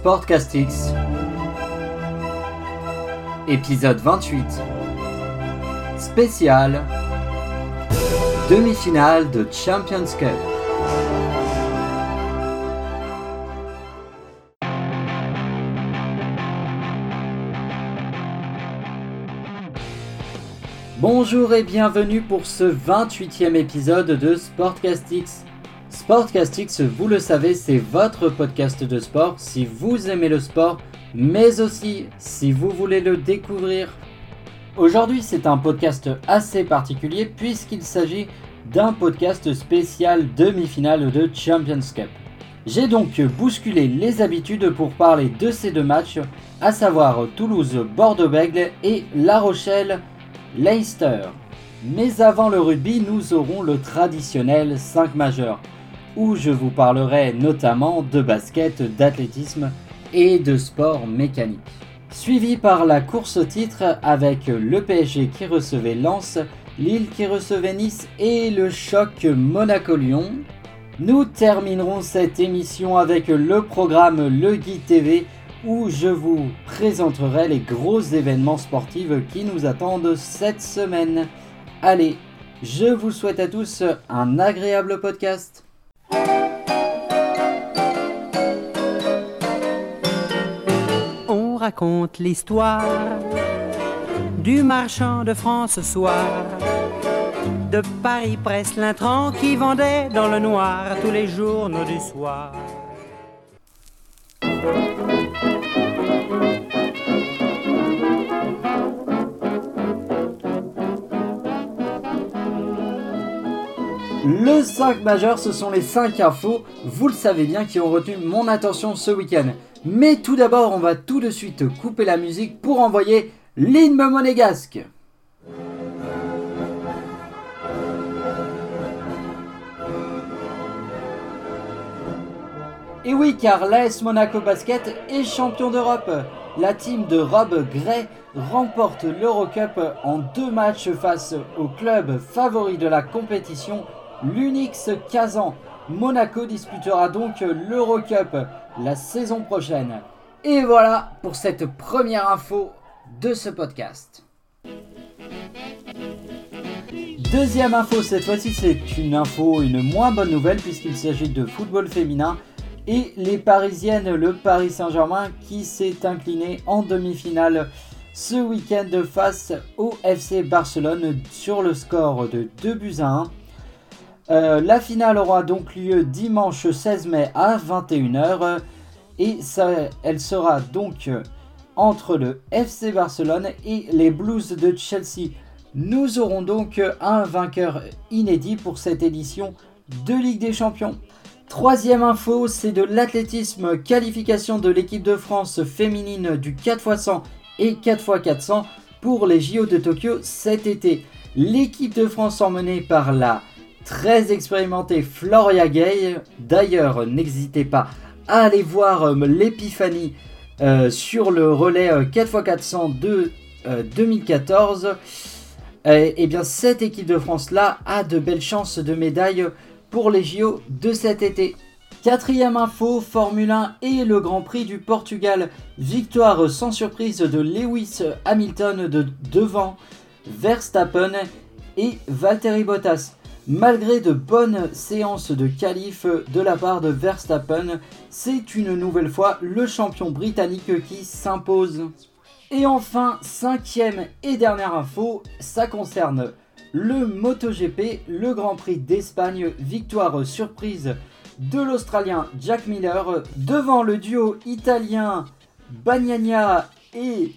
Sportcastix, épisode 28, spécial, demi-finale de Champions Cup. Bonjour et bienvenue pour ce 28e épisode de Sportcastix. Sportcastix, vous le savez, c'est votre podcast de sport si vous aimez le sport, mais aussi si vous voulez le découvrir. Aujourd'hui, c'est un podcast assez particulier puisqu'il s'agit d'un podcast spécial demi-finale de Champions Cup. J'ai donc bousculé les habitudes pour parler de ces deux matchs, à savoir Toulouse-Bordeaux-Bègle et La Rochelle-Leicester. Mais avant le rugby, nous aurons le traditionnel 5 majeur où je vous parlerai notamment de basket, d'athlétisme et de sport mécanique. Suivi par la course au titre avec le PSG qui recevait Lens, Lille qui recevait Nice et le choc Monaco-Lyon. Nous terminerons cette émission avec le programme Le Guide TV où je vous présenterai les gros événements sportifs qui nous attendent cette semaine. Allez, je vous souhaite à tous un agréable podcast. On raconte l'histoire du marchand de France ce soir. De Paris presse l'intrant qui vendait dans le noir tous les journaux du soir. Le 5 majeur, ce sont les 5 infos, vous le savez bien, qui ont retenu mon attention ce week-end. Mais tout d'abord, on va tout de suite couper la musique pour envoyer l'hymne monégasque. Et oui, car l'AS Monaco Basket est champion d'Europe. La team de Rob Gray remporte l'Eurocup en deux matchs face au club favori de la compétition, l'Unix Kazan. Monaco disputera donc l'Eurocup la saison prochaine. Et voilà pour cette première info de ce podcast. Deuxième info, cette fois-ci c'est une info, une moins bonne nouvelle puisqu'il s'agit de football féminin et les Parisiennes, le Paris Saint-Germain qui s'est incliné en demi-finale ce week-end face au FC Barcelone sur le score de 2 buts à 1. Euh, la finale aura donc lieu dimanche 16 mai à 21h et elle sera donc entre le FC Barcelone et les Blues de Chelsea. Nous aurons donc un vainqueur inédit pour cette édition de Ligue des Champions. Troisième info, c'est de l'athlétisme, qualification de l'équipe de France féminine du 4x100 et 4x400 pour les JO de Tokyo cet été. L'équipe de France emmenée par la très expérimentée Floria Gay. D'ailleurs, n'hésitez pas à aller voir euh, l'épiphanie euh, sur le relais 4x400 euh, de 2014. et bien, cette équipe de France là a de belles chances de médaille pour les JO de cet été. Quatrième info, Formule 1 et le Grand Prix du Portugal. Victoire sans surprise de Lewis Hamilton de devant Verstappen et Valtteri Bottas. Malgré de bonnes séances de qualif de la part de Verstappen, c'est une nouvelle fois le champion britannique qui s'impose. Et enfin, cinquième et dernière info, ça concerne le MotoGP, le Grand Prix d'Espagne, victoire surprise de l'Australien Jack Miller devant le duo italien Bagnagna et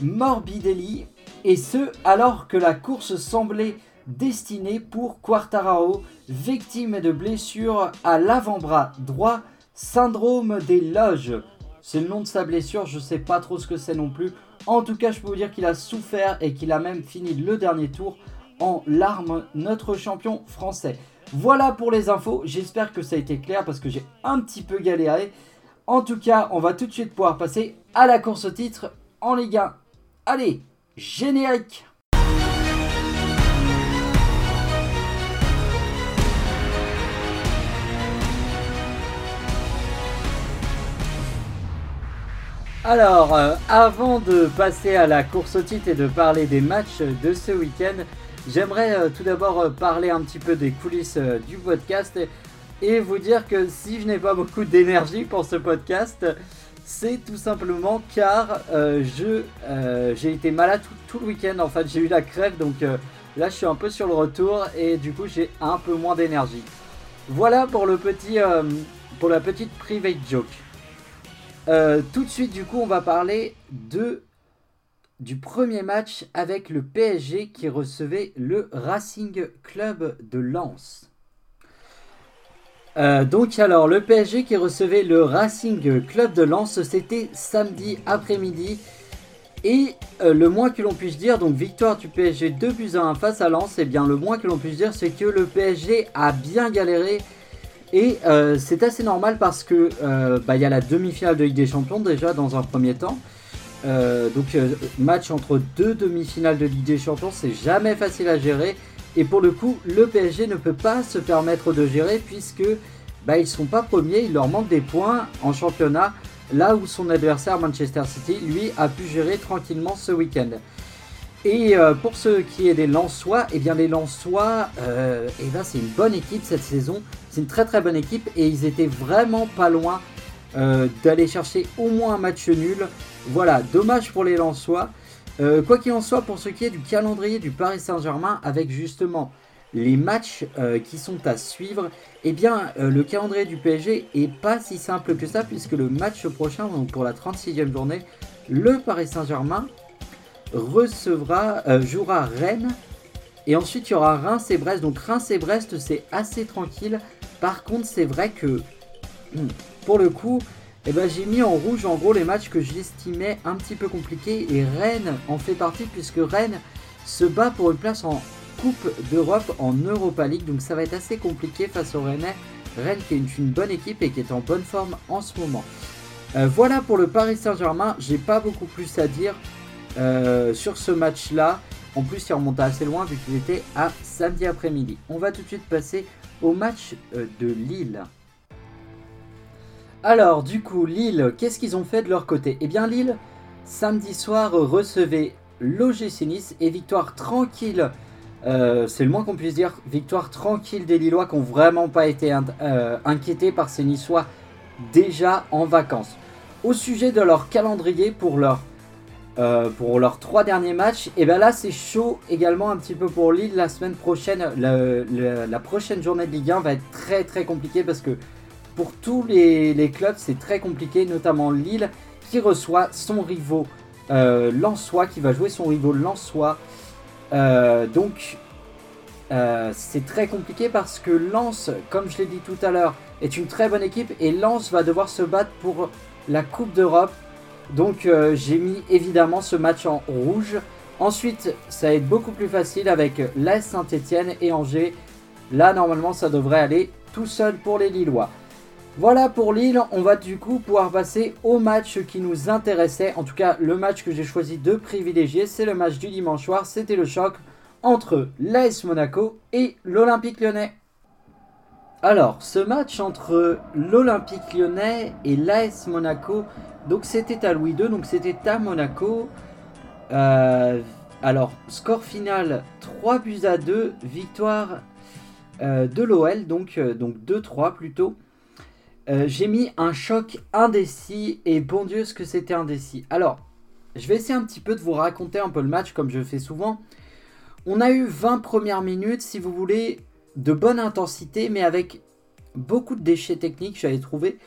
Morbidelli, et ce alors que la course semblait destinée pour Quartararo, victime de blessure à l'avant-bras droit, syndrome des loges. C'est le nom de sa blessure, je sais pas trop ce que c'est non plus. En tout cas, je peux vous dire qu'il a souffert et qu'il a même fini le dernier tour en larmes notre champion français. Voilà pour les infos, j'espère que ça a été clair parce que j'ai un petit peu galéré. En tout cas, on va tout de suite pouvoir passer à la course au titre en Ligue 1. Allez, générique Alors, euh, avant de passer à la course au titre et de parler des matchs de ce week-end, j'aimerais euh, tout d'abord euh, parler un petit peu des coulisses du podcast et vous dire que si je n'ai pas beaucoup d'énergie pour ce podcast, c'est tout simplement car j'ai été malade tout, le week-end. En fait, j'ai eu la crève, donc là je suis un peu sur le retour et du coup j'ai un peu moins d'énergie. Voilà pour le petit, pour la petite private joke. Euh, tout de suite, du coup, on va parler de du premier match avec le PSG qui recevait le Racing Club de Lens. Euh, donc alors le PSG qui recevait le Racing Club de Lens, c'était samedi après-midi. Et euh, le moins que l'on puisse dire, donc victoire du PSG 2 buts à 1 face à Lens, et eh bien le moins que l'on puisse dire c'est que le PSG a bien galéré et euh, c'est assez normal parce que euh, bah, il y a la demi-finale de Ligue des Champions déjà dans un premier temps. Euh, donc match entre deux demi-finales de Ligue des Champions, c'est jamais facile à gérer. Et pour le coup, le PSG ne peut pas se permettre de gérer puisque bah, ils sont pas premiers, il leur manque des points en championnat. Là où son adversaire Manchester City, lui, a pu gérer tranquillement ce week-end. Et pour ce qui est des Lensois, eh bien les Lensois, eh ben, c'est une bonne équipe cette saison. C'est une très très bonne équipe et ils étaient vraiment pas loin euh, d'aller chercher au moins un match nul. Voilà, dommage pour les Lensois. Euh, quoi qu'il en soit, pour ce qui est du calendrier du Paris Saint-Germain, avec justement les matchs euh, qui sont à suivre, eh bien le calendrier du PSG est pas si simple que ça, puisque le match prochain, donc pour la 36e journée, le Paris Saint-Germain recevra, jouera Rennes. Et ensuite, il y aura Reims et Brest. Donc Reims et Brest, c'est assez tranquille. Par contre, c'est vrai que hmm, pour le coup, eh ben, j'ai mis en rouge en gros les matchs que j'estimais un petit peu compliqués et Rennes en fait partie puisque Rennes se bat pour une place en Coupe d'Europe en Europa League donc ça va être assez compliqué face au Rennes. Rennes qui est une, bonne équipe et qui est en bonne forme en ce moment. Euh, voilà pour le Paris Saint-Germain, j'ai pas beaucoup plus à dire euh, sur ce match là. En plus, il remonte assez loin vu qu'il était à samedi après-midi. On va tout de suite passer au match euh, de Lille. Alors, du coup, Lille, qu'est-ce qu'ils ont fait de leur côté? Eh bien, Lille, samedi soir, recevait l'OGC Nice et victoire tranquille. Euh, c'est le moins qu'on puisse dire. Victoire tranquille des Lillois qui n'ont vraiment pas été inquiétés par ces Niçois déjà en vacances. Au sujet de leur calendrier pour leur euh, pour leurs trois derniers matchs. Et bien là, c'est chaud également un petit peu pour Lille. La semaine prochaine, la, prochaine journée de Ligue 1 va être très très compliquée parce que pour tous les, clubs, c'est très compliqué, notamment Lille qui reçoit son rival euh, Lensois, qui va jouer son rival Lensois. Euh, donc, euh, c'est très compliqué parce que Lens, comme je l'ai dit tout à l'heure, est une très bonne équipe et Lens va devoir se battre pour la Coupe d'Europe. Donc euh, j'ai mis évidemment ce match en rouge. Ensuite, ça va être beaucoup plus facile avec l'AS Saint-Etienne et Angers. Là, normalement, ça devrait aller tout seul pour les Lillois. Voilà pour Lille, on va du coup pouvoir passer au match qui nous intéressait. En tout cas, le match que j'ai choisi de privilégier, c'est le match du dimanche soir. C'était le choc entre l'AS Monaco et l'Olympique lyonnais. Alors, ce match entre l'Olympique lyonnais et l'AS Monaco, donc c'était à Louis II, donc c'était à Monaco. Euh, alors, score final 3 buts à 2, victoire euh, de l'OL, donc, euh, donc 2-3 plutôt. J'ai mis un choc indécis et bon Dieu ce que c'était indécis. Alors, je vais essayer un petit peu de vous raconter un peu le match comme je fais souvent. On a eu 20 premières minutes, si vous voulez, de bonne intensité, mais avec beaucoup de déchets techniques, j'avais trouvé.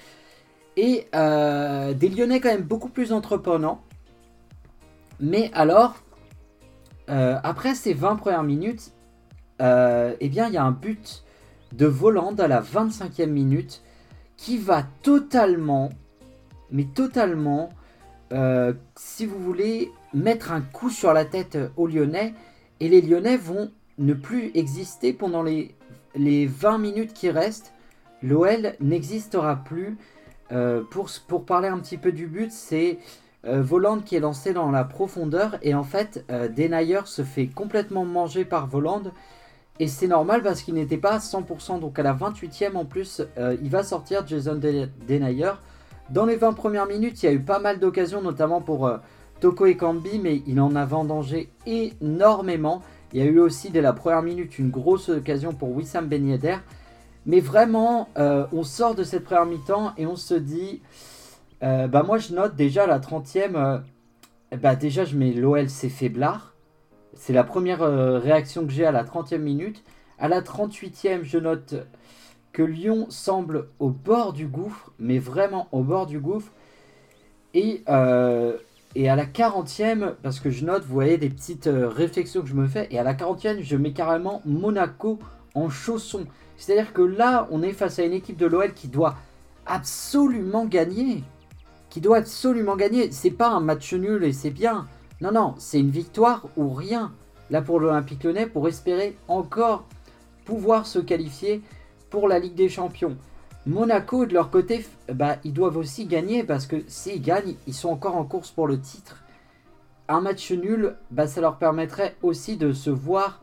Et euh, des Lyonnais quand même beaucoup plus entreprenants. Mais alors, euh, après ces 20 premières minutes, euh, eh bien, il y a un but de Voland à la 25e minute qui va totalement, mais totalement, si vous voulez, mettre un coup sur la tête aux Lyonnais. Et les Lyonnais vont ne plus exister pendant les, les 20 minutes qui restent. L'OL n'existera plus. Euh, pour, parler un petit peu du but, c'est euh, Voland qui est lancé dans la profondeur et en fait euh, Denayer se fait complètement manger par Voland et c'est normal parce qu'il n'était pas à 100% donc à la 28e en plus il va sortir Jason Denayer Dans les 20 premières minutes, il y a eu pas mal d'occasions, notamment pour Toko Ekambi, mais il en a vendangé énormément. Il y a eu aussi dès la première minute une grosse occasion pour Wissam Ben Yedder. Mais vraiment, euh, on sort de cette première mi-temps et on se dit, euh, bah moi je note déjà la 30e, bah déjà je mets l'OL c'est faiblard. C'est la première réaction que j'ai à la 30e minute. À la 38e, je note que Lyon semble au bord du gouffre, mais vraiment au bord du gouffre. Et, euh, et à la 40e, parce que je note, vous voyez des petites euh, réflexions que je me fais, et à la 40e, je mets carrément Monaco en chausson. C'est-à-dire que là, on est face à une équipe de l'OL qui doit absolument gagner. Qui doit absolument gagner. C'est pas un match nul et c'est bien. Non, non, c'est une victoire ou rien. Là pour l'Olympique Lyonnais, pour espérer encore pouvoir se qualifier pour la Ligue des Champions. Monaco, de leur côté, bah, ils doivent aussi gagner parce que s'ils gagnent, ils sont encore en course pour le titre. Un match nul, bah, ça leur permettrait aussi de se voir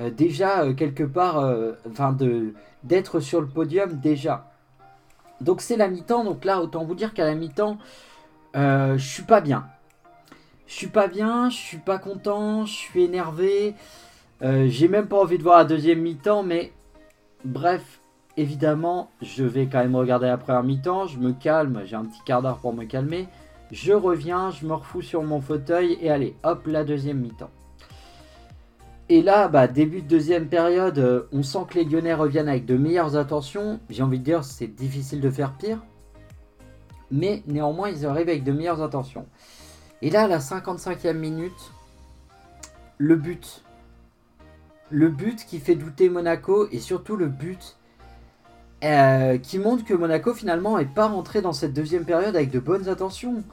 euh, déjà euh, quelque part, euh, de d'être sur le podium déjà. Donc c'est la mi-temps, donc là autant vous dire qu'à la mi-temps, je suis pas bien. Je suis pas bien, je suis pas content, je suis énervé. J'ai même pas envie de voir la deuxième mi-temps, mais bref, évidemment, je vais quand même regarder la première mi-temps, je me calme, j'ai un petit quart d'heure pour me calmer. Je reviens, je me refous sur mon fauteuil et allez, hop, la deuxième mi-temps. Et là, bah, début de deuxième période, euh, on sent que les Lyonnais reviennent avec de meilleures intentions. J'ai envie de dire, c'est difficile de faire pire. Mais néanmoins, ils arrivent avec de meilleures intentions. Et là, à la 55e minute, le but. Le but qui fait douter Monaco et surtout le but euh, qui montre que Monaco finalement n'est pas rentré dans cette deuxième période avec de bonnes intentions.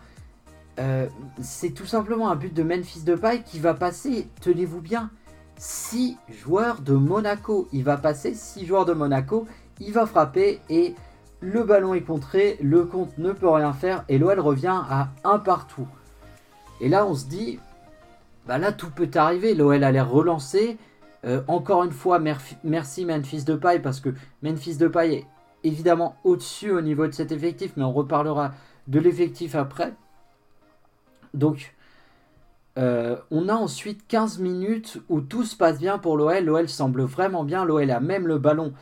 Euh, c'est tout simplement un but de Memphis Depay qui va passer, tenez-vous bien, 6 joueurs de Monaco. Il va passer 6 joueurs de Monaco, il va frapper et le ballon est contré, le compte ne peut rien faire et l'OL revient à un partout. Et là on se dit, bah là tout peut arriver, l'OL a l'air relancé, euh, encore une fois, merci Memphis Depay parce que Memphis Depay est évidemment au-dessus au niveau de cet effectif, mais on reparlera de l'effectif après. Donc, euh, on a ensuite 15 minutes où tout se passe bien pour l'OL. L'OL semble vraiment bien. L'OL a même le ballon.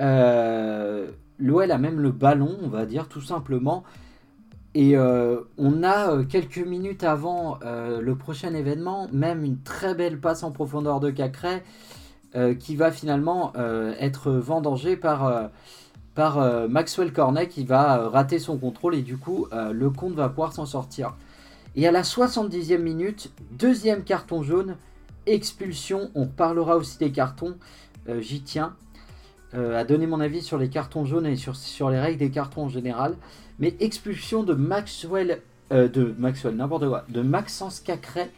Euh, L'OL a même le ballon, on va dire tout simplement. Et on a quelques minutes avant le prochain événement, même une très belle passe en profondeur de Cacré qui va finalement être vendangée par, par Maxwell Cornet qui va rater son contrôle et du coup le compte va pouvoir s'en sortir. Et à la 70e minute, deuxième carton jaune, expulsion. On parlera aussi des cartons, j'y tiens. à donner mon avis sur les cartons jaunes et sur, sur les règles des cartons en général. Mais expulsion de Maxwell, euh, de Maxwell, n'importe quoi, de Maxence Cacré.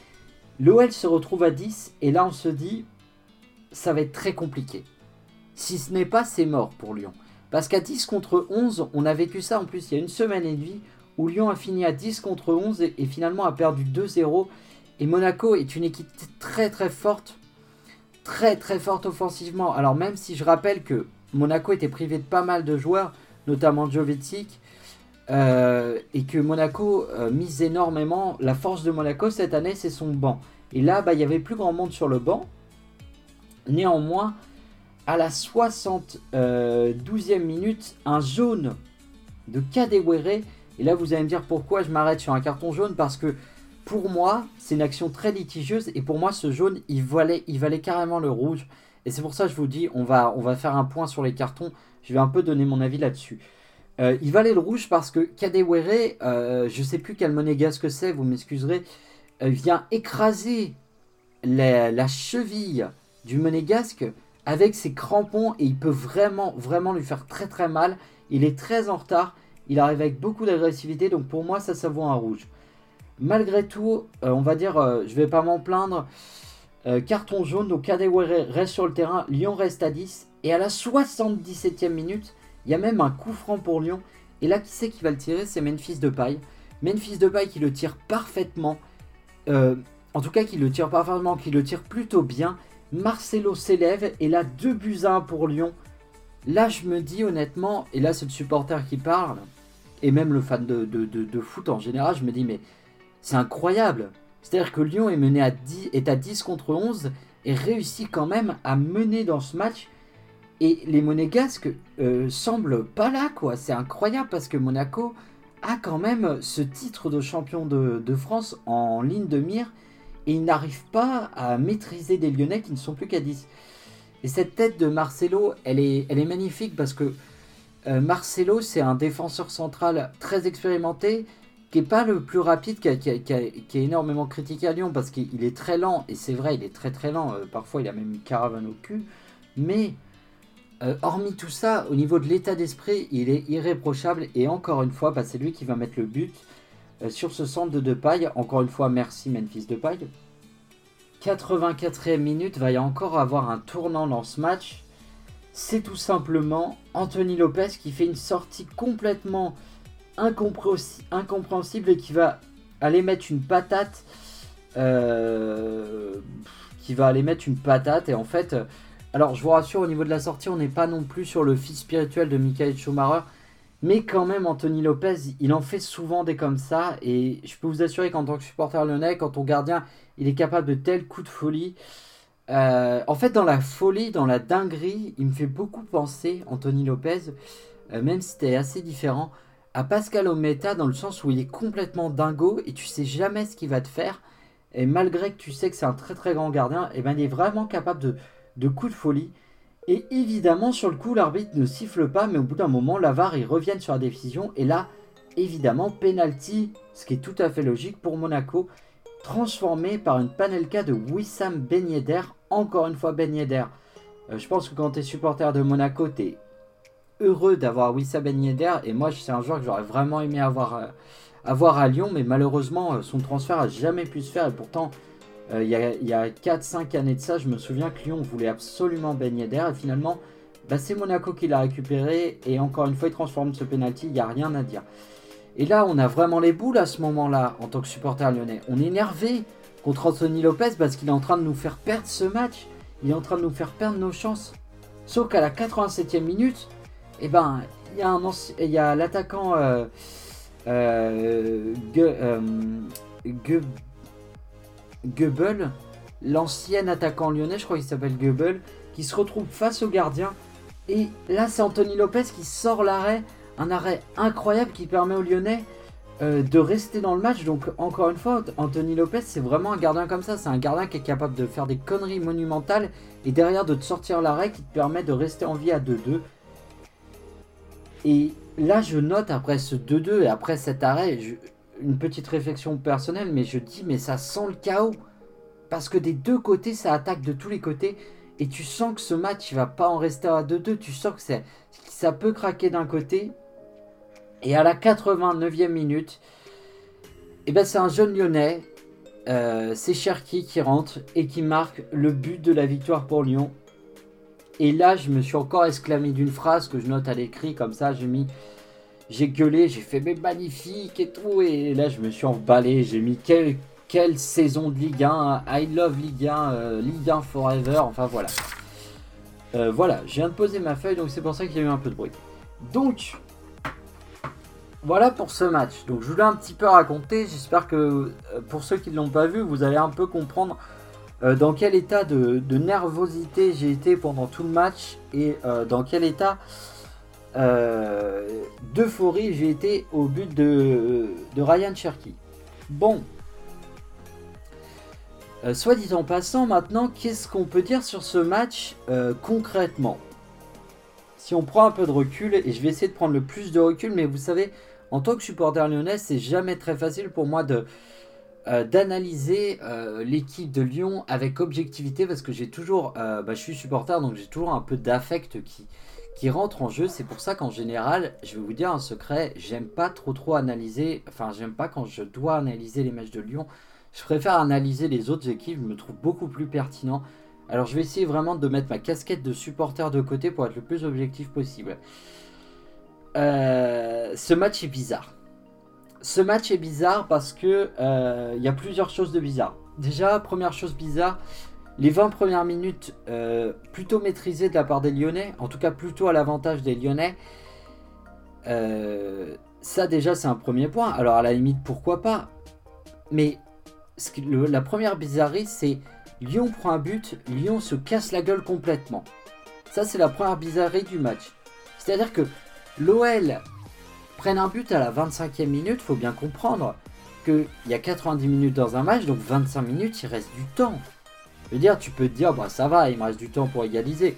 L'OL se retrouve à 10 et là on se dit, ça va être très compliqué. Si ce n'est pas, c'est mort pour Lyon. Parce qu'à 10 contre 11, on a vécu ça en plus il y a une semaine et demie où Lyon a fini à 10 contre 11 et, finalement a perdu 2-0. Et Monaco est une équipe très très forte, très très forte offensivement. Alors même si je rappelle que Monaco était privé de pas mal de joueurs, notamment Jovetic, euh, et que Monaco euh, mise énormément. La force de Monaco cette année, c'est son banc. Et là, bah, il y avait plus grand monde sur le banc. Néanmoins, à la 72e minute, un jaune de Kadewere. Et là, vous allez me dire pourquoi je m'arrête sur un carton jaune? Parce que pour moi, c'est une action très litigieuse. Et pour moi, ce jaune, il valait, il valait carrément le rouge. Et c'est pour ça que je vous dis, on va, faire un point sur les cartons. Je vais un peu donner mon avis là-dessus. Euh, il valait le rouge parce que Kadewere, euh, je ne sais plus quel monégasque c'est, vous m'excuserez, euh, vient écraser la, cheville du monégasque avec ses crampons et il peut vraiment, vraiment lui faire très très mal. Il est très en retard, il arrive avec beaucoup d'agressivité, donc pour moi ça, ça vaut un rouge. Malgré tout, on va dire, je vais pas m'en plaindre, carton jaune, donc Kadewere reste sur le terrain, Lyon reste à 10, et à la 77e minute, il y a même un coup franc pour Lyon. Et là, qui c'est qui va le tirer? C'est Memphis Depay. Memphis Depay qui le tire parfaitement. Euh, en tout cas, qui le tire parfaitement, qui le tire plutôt bien. Marcelo s'élève et là, 2 buts à 1 pour Lyon. Là, je me dis honnêtement, et là, c'est le supporter qui parle. Et même le fan de, foot en général, je me dis, mais c'est incroyable. C'est-à-dire que Lyon est, mené à 10, est à 10 contre 11 et réussit quand même à mener dans ce match. Et les Monégasques euh, semblent pas là, quoi. C'est incroyable parce que Monaco a quand même ce titre de champion de, France en ligne de mire et il n'arrive pas à maîtriser des Lyonnais qui ne sont plus qu'à 10. Et cette tête de Marcelo, elle est magnifique parce que euh, Marcelo, c'est un défenseur central très expérimenté, qui n'est pas le plus rapide, qui, est énormément critiqué à Lyon parce qu'il est très lent, et c'est vrai, il est très très lent, euh, parfois il a même une caravane au cul, mais euh, hormis tout ça, au niveau de l'état d'esprit, il est irréprochable, et encore une fois, bah, c'est lui qui va mettre le but sur ce centre de Depay. Encore une fois, merci Memphis Depay. 84e minute, va y encore avoir un tournant dans ce match c'est tout simplement Anthony Lopez qui fait une sortie complètement incompréhensible et qui va aller mettre une patate. Euh, qui va aller mettre une patate et en fait, alors je vous rassure au niveau de la sortie, on n'est pas non plus sur le fils spirituel de Michael Schumacher, mais quand même Anthony Lopez, il en fait souvent des comme ça et je peux vous assurer qu'en tant que supporter lyonnais, quand ton gardien, il est capable de tels coups de folie. Euh, en fait, dans la folie, dans la dinguerie, il me fait beaucoup penser, Anthony Lopez, euh, même si c'était assez différent, à Pascal Ometa dans le sens où il est complètement dingo et tu sais jamais ce qu'il va te faire. Et malgré que tu sais que c'est un très très grand gardien, eh ben il est vraiment capable de, de coups de folie. Et évidemment, sur le coup, l'arbitre ne siffle pas, mais au bout d'un moment, l'avare, il revient sur la décision. Et là, évidemment, penalty, ce qui est tout à fait logique pour Monaco transformé par une panelka de Wissam Ben. Encore une fois Ben. Euh, je pense que quand tu es supporter de Monaco, tu es heureux d'avoir Wissam Ben. Et moi, c'est un joueur que j'aurais vraiment aimé avoir, euh, à Lyon. Mais malheureusement, euh, son transfert a jamais pu se faire. Et pourtant, il y a, a 4-5 années de ça, je me souviens que Lyon voulait absolument Ben Yedder. Et finalement, bah, c'est Monaco qui l'a récupéré. Et encore une fois, il transforme ce penalty. Il n'y a rien à dire. Et là, on a vraiment les boules à ce moment-là, en tant que supporter lyonnais. On est énervé contre Anthony Lopez parce qu'il est en train de nous faire perdre ce match. Il est en train de nous faire perdre nos chances. Sauf qu'à la 87e minute, eh ben, il y a, l'attaquant euh, euh, euh l'ancien attaquant lyonnais, je crois qu'il s'appelle Goebbels, qui se retrouve face au gardien. Et là, c'est Anthony Lopez qui sort l'arrêt un arrêt incroyable qui permet aux Lyonnais euh, de rester dans le match. Donc encore une fois, Anthony Lopez, c'est vraiment un gardien comme ça. C'est un gardien qui est capable de faire des conneries monumentales et derrière de te sortir l'arrêt qui te permet de rester en vie à 2-2. Et là, je note après ce 2-2 et après cet arrêt, une petite réflexion personnelle, mais je dis, mais ça sent le chaos. Parce que des deux côtés, ça attaque de tous les côtés. Et tu sens que ce match, il va pas en rester à 2-2. Tu sens que ça peut craquer d'un côté et à la 89e minute, eh ben c'est un jeune lyonnais, euh, c'est Cherki qui rentre et qui marque le but de la victoire pour Lyon. Et là, je me suis encore exclamé d'une phrase que je note à l'écrit, comme ça, j'ai mis. J'ai gueulé, j'ai fait mais magnifique et tout. Et là, je me suis emballé, j'ai mis quelle, quelle saison de Ligue 1, I love Ligue 1, euh, Ligue 1 forever, enfin voilà. Euh, voilà, je viens de poser ma feuille, donc c'est pour ça qu'il y a eu un peu de bruit. Donc, voilà pour ce match. Donc je voulais un petit peu raconter. J'espère que euh, pour ceux qui ne l'ont pas vu, vous allez un peu comprendre euh, dans quel état de, nervosité j'ai été pendant tout le match et euh, dans quel état d'euphorie j'ai été au but de, Ryan Cherky. Bon. soit dit en passant, maintenant, qu'est-ce qu'on peut dire sur ce match concrètement? Si on prend un peu de recul, et je vais essayer de prendre le plus de recul, mais vous savez, en tant que supporter lyonnais, c'est jamais très facile pour moi euh, d'analyser euh, l'équipe de Lyon avec objectivité parce que j'ai toujours, euh, bah, je suis supporter donc j'ai toujours un peu d'affect qui qui rentre en jeu. C'est pour ça qu'en général, je vais vous dire un secret, j'aime pas trop trop analyser. Enfin, j'aime pas quand je dois analyser les matchs de Lyon. Je préfère analyser les autres équipes. Je me trouve beaucoup plus pertinent. Alors, je vais essayer vraiment de mettre ma casquette de supporter de côté pour être le plus objectif possible. Euh, ce match est bizarre. Ce match est bizarre parce que euh, il y a plusieurs choses de bizarre. Déjà, première chose bizarre, les 20 premières minutes euh, plutôt maîtrisées de la part des Lyonnais, en tout cas plutôt à l'avantage des Lyonnais. ça déjà c'est un premier point. Alors à la limite pourquoi pas? Mais la première bizarrerie c'est Lyon prend un but, Lyon se casse la gueule complètement. Ça c'est la première bizarrerie du match. C'est-à-dire que l'OL prenne un but à la 25e minute, faut bien comprendre qu'il y a 90 minutes dans un match, donc 25 minutes il reste du temps. Je veux dire, tu peux te dire, bah ça va, il me reste du temps pour égaliser.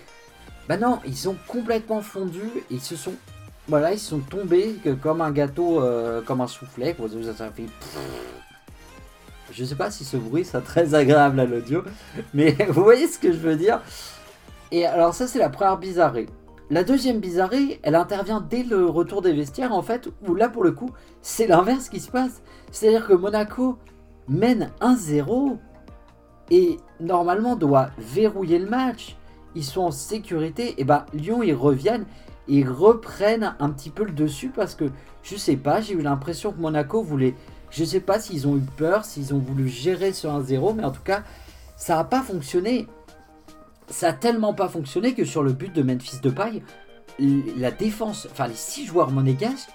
Bah non, ils ont complètement fondu, ils se sont voilà, ils sont tombés comme un gâteau, euh, comme un soufflet. Ça fait... Je sais pas si ce bruit sera très agréable à l'audio, mais vous voyez ce que je veux dire. Et alors ça c'est la première bizarrerie. La deuxième bizarrerie, elle intervient dès le retour des vestiaires en fait, où là pour le coup c'est l'inverse qui se passe. C'est-à-dire que Monaco mène 1-0 et normalement doit verrouiller le match. Ils sont en sécurité, et bah Lyon ils reviennent ils reprennent un petit peu le dessus parce que je sais pas, j'ai eu l'impression que Monaco voulait. Je sais pas s'ils ont eu peur, s'ils ont voulu gérer ce 1-0, mais en tout cas, ça n'a pas fonctionné. Ça a tellement pas fonctionné que sur le but de Memphis de paille, la défense, enfin les six joueurs monégasques,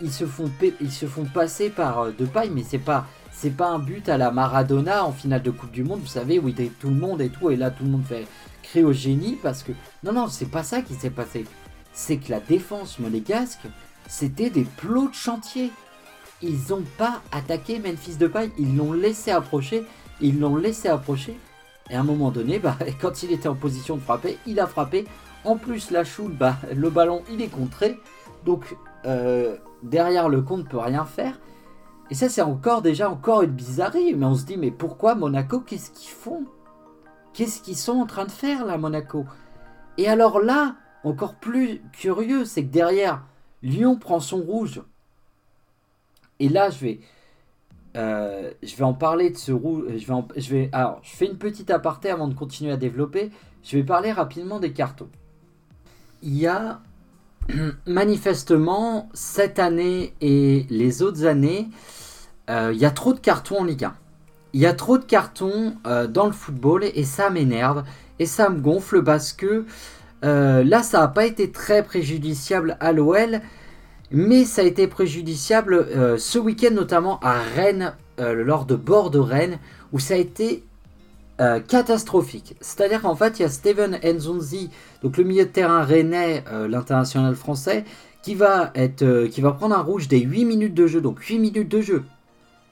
ils se font ils se font passer par euh, de paille, mais c'est pas c'est pas un but à la Maradona en finale de Coupe du Monde, vous savez où il était tout le monde et tout, et là tout le monde fait au génie parce que non non c'est pas ça qui s'est passé. C'est que la défense monégasque c'était des plots de chantier. Ils n'ont pas attaqué Memphis de paille ils l'ont laissé approcher ils l'ont laissé approcher et à un moment donné bah, quand il était en position de frapper il a frappé. En plus la choule bah, le ballon il est contré. Donc euh, derrière le compte peut rien faire. Et ça c'est encore déjà encore une bizarrerie. Mais on se dit mais pourquoi Monaco qu'est-ce qu'ils font? Qu'est-ce qu'ils sont en train de faire là, Monaco? Et alors là, encore plus curieux, c'est que derrière, Lyon prend son rouge. Et là, je vais, euh, je vais en parler de ce rouge. Je vais, je vais, alors, je fais une petite aparté avant de continuer à développer. Je vais parler rapidement des cartons. Il y a manifestement cette année et les autres années, euh, il y a trop de cartons en Ligue 1 il y a trop de cartons euh, dans le football et, ça m'énerve et ça me gonfle parce que euh, là ça n'a pas été très préjudiciable à l'OL mais ça a été préjudiciable euh, ce week-end notamment à Rennes lors de bord de Rennes où ça a été catastrophique. C'est-à-dire qu'en fait il y a Steven Nzonzi, donc le milieu de terrain rennais, l'international français, qui va, prendre un rouge des 8 minutes de jeu, donc 8 minutes de jeu.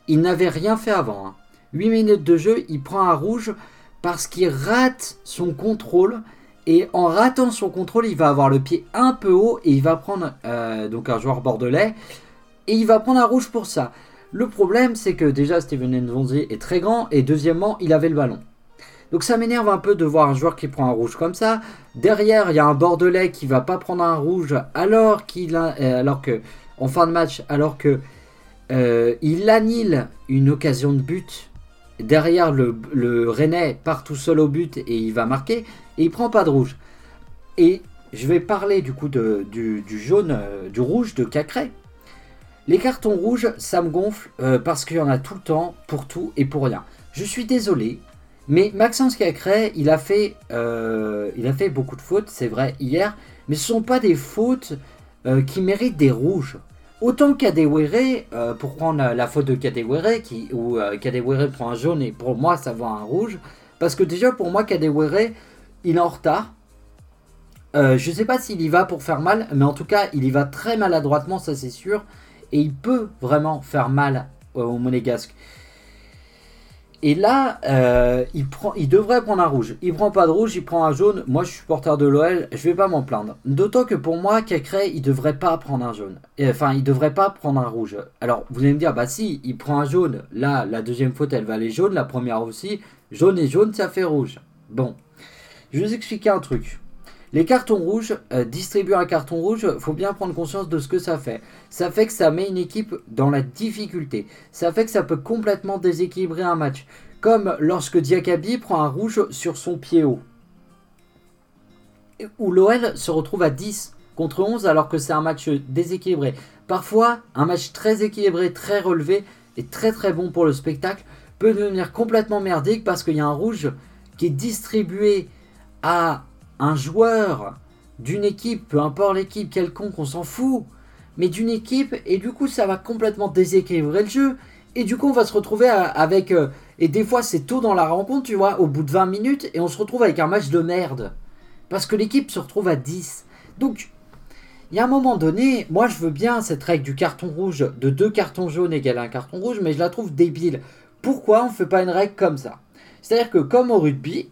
Il n'avait rien fait avant. Hein. 8 minutes de jeu, il prend un rouge parce qu'il rate son contrôle. Et en ratant son contrôle, il va avoir le pied un peu haut et il va prendre euh, donc un joueur bordelais et il va prendre un rouge pour ça. Le problème, c'est que déjà Steven Nzonzi est très grand et deuxièmement, il avait le ballon. Donc ça m'énerve un peu de voir un joueur qui prend un rouge comme ça. Derrière, il y a un bordelais qui va pas prendre un rouge alors qu'il euh, alors que en fin de match, alors que euh, il annule une occasion de but derrière le, le Rennais part tout seul au but et il va marquer et il prend pas de rouge. Et je vais parler du coup de, du, jaune, euh, du rouge de Cacré. Les cartons rouges, ça me gonfle euh, parce qu'il y en a tout le temps, pour tout et pour rien. Je suis désolé, mais Maxence Cacré, il a fait, euh, il a fait beaucoup de fautes, c'est vrai, hier, mais ce ne sont pas des fautes qui méritent des rouges. Autant Kadewere, pour prendre la, faute de Kadewere, qui, où Kadewere prend un jaune et pour moi ça va un rouge, parce que déjà pour moi Kadewere, il est en retard. Euh, je ne sais pas s'il y va pour faire mal, mais en tout cas il y va très maladroitement, ça c'est sûr, et il peut vraiment faire mal au monégasque. Et là, euh, il, prend, devrait prendre un rouge. Il prend pas de rouge, il prend un jaune. Moi, je suis supporter de l'OL, je vais pas m'en plaindre. D'autant que pour moi, Cacré, il devrait pas prendre un jaune. enfin, il devrait pas prendre un rouge. Alors, vous allez me dire, bah si, il prend un jaune. Là, la deuxième faute, elle va aller jaune. La première aussi. Jaune et jaune, ça fait rouge. Bon. Je vais vous expliquer un truc. Les cartons rouges, euh, distribuer un carton rouge, faut bien prendre conscience de ce que ça fait. Ça fait que ça met une équipe dans la difficulté. Ça fait que ça peut complètement déséquilibrer un match. Comme lorsque Diakabi prend un rouge sur son pied haut. Où l'OL se retrouve à 10 contre 11 alors que c'est un match déséquilibré. Parfois, un match très équilibré, très relevé et très très bon pour le spectacle peut devenir complètement merdique parce qu'il y a un rouge qui est distribué à un joueur d'une équipe, peu importe l'équipe quelconque, on s'en fout. mais d'une équipe, et du coup ça va complètement déséquilibrer le jeu. Et du coup on va se retrouver avec... Euh, et des fois c'est tôt dans la rencontre, tu vois, au bout de 20 minutes, et on se retrouve avec un match de merde. Parce que l'équipe se retrouve à 10. Donc, il y a un moment donné, moi je veux bien cette règle du carton rouge, de deux cartons jaunes égale un carton rouge, mais je la trouve débile. Pourquoi on fait pas une règle comme ça? C'est-à-dire que comme au rugby,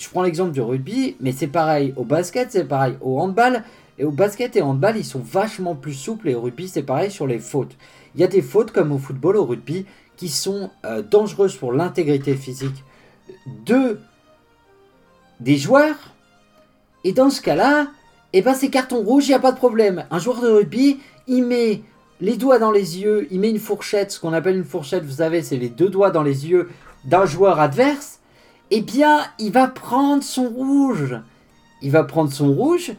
je prends l'exemple du rugby, mais c'est pareil au basket, c'est pareil au handball, et au basket et au handball, ils sont vachement plus souples, et au rugby, c'est pareil sur les fautes. Il y a des fautes comme au football, au rugby, qui sont euh, dangereuses pour l'intégrité physique de des joueurs. Et dans ce cas-là, eh ben c'est carton rouge, il n'y a pas de problème. Un joueur de rugby, il met les doigts dans les yeux, il met une fourchette, ce qu'on appelle une fourchette, vous savez, c'est les deux doigts dans les yeux d'un joueur adverse, eh bien, il va prendre son rouge. Il va prendre son rouge,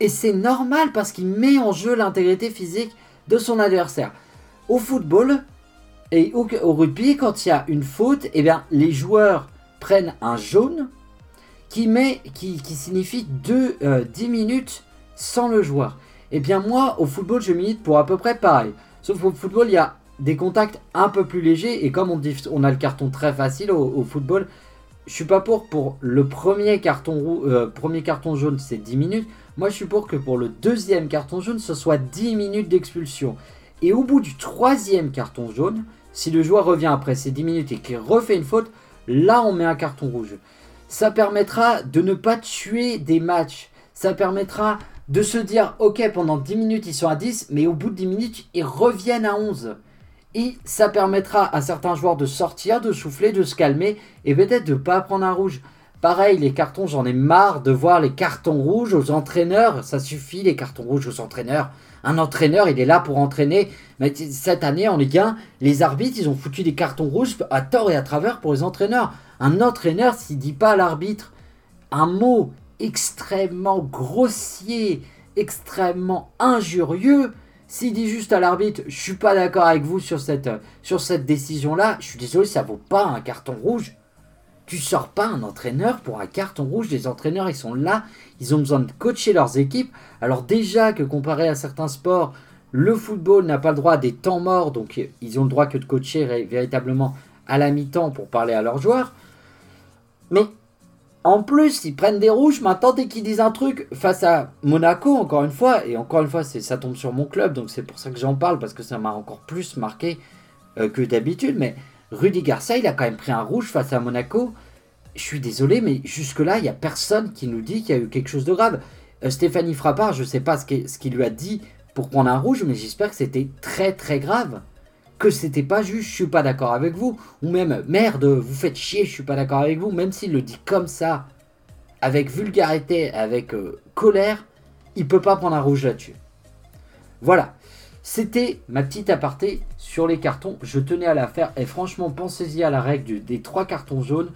et c'est normal parce qu'il met en jeu l'intégrité physique de son adversaire. Au football et au, rugby, quand il y a une faute, eh bien, les joueurs prennent un jaune qui, signifie 10 euh, minutes sans le joueur. Eh bien moi, au football, je milite pour à peu près pareil. Sauf qu'au football, il y a des contacts un peu plus légers. Et comme on, dit, on a le carton très facile au, football, je suis pas pour pour le premier carton, euh, premier carton jaune, c'est 10 minutes. Moi, je suis pour que pour le deuxième carton jaune, ce soit 10 minutes d'expulsion. Et au bout du troisième carton jaune, si le joueur revient après ces 10 minutes et qu'il refait une faute, là, on met un carton rouge. Ça permettra de ne pas tuer des matchs. Ça permettra de se dire, ok, pendant 10 minutes, ils sont à 10, mais au bout de 10 minutes, ils reviennent à 11. Et ça permettra à certains joueurs de sortir, de souffler, de se calmer, et peut-être de ne pas prendre un rouge. Pareil, les cartons, j'en ai marre de voir les cartons rouges aux entraîneurs. Ça suffit, les cartons rouges aux entraîneurs. Un entraîneur, il est là pour entraîner. Mais cette année, en Ligue 1, les arbitres, ils ont foutu des cartons rouges à tort et à travers pour les entraîneurs. Un entraîneur, s'il dit pas à l'arbitre un mot extrêmement grossier, extrêmement injurieux, s'il dit juste à l'arbitre, je suis pas d'accord avec vous sur cette, sur cette décision-là, je suis désolé, ça vaut pas un carton rouge. Tu sors pas un entraîneur pour un carton rouge. Les entraîneurs, ils sont là, ils ont besoin de coacher leurs équipes. Alors déjà que comparé à certains sports, le football n'a pas le droit à des temps morts, donc ils ont le droit que de coacher véritablement à la mi-temps pour parler à leurs joueurs. Mais en plus, ils prennent des rouges. Maintenant, dès qu'ils disent un truc face à Monaco, encore une fois, et encore une fois, ça tombe sur mon club, donc c'est pour ça que j'en parle, parce que ça m'a encore plus marqué euh, que d'habitude. Mais Rudy Garcia, il a quand même pris un rouge face à Monaco. Je suis désolé, mais jusque-là, il n'y a personne qui nous dit qu'il y a eu quelque chose de grave. Euh, Stéphanie Frappard, je ne sais pas ce qu'il lui a dit pour prendre un rouge, mais j'espère que c'était très très grave que c'était pas juste, je suis pas d'accord avec vous, ou même merde, vous faites chier, je suis pas d'accord avec vous, même s'il le dit comme ça, avec vulgarité, avec euh, colère, il peut pas prendre un rouge là-dessus. Voilà, c'était ma petite aparté sur les cartons, je tenais à la faire, et franchement, pensez-y à la règle des trois cartons jaunes,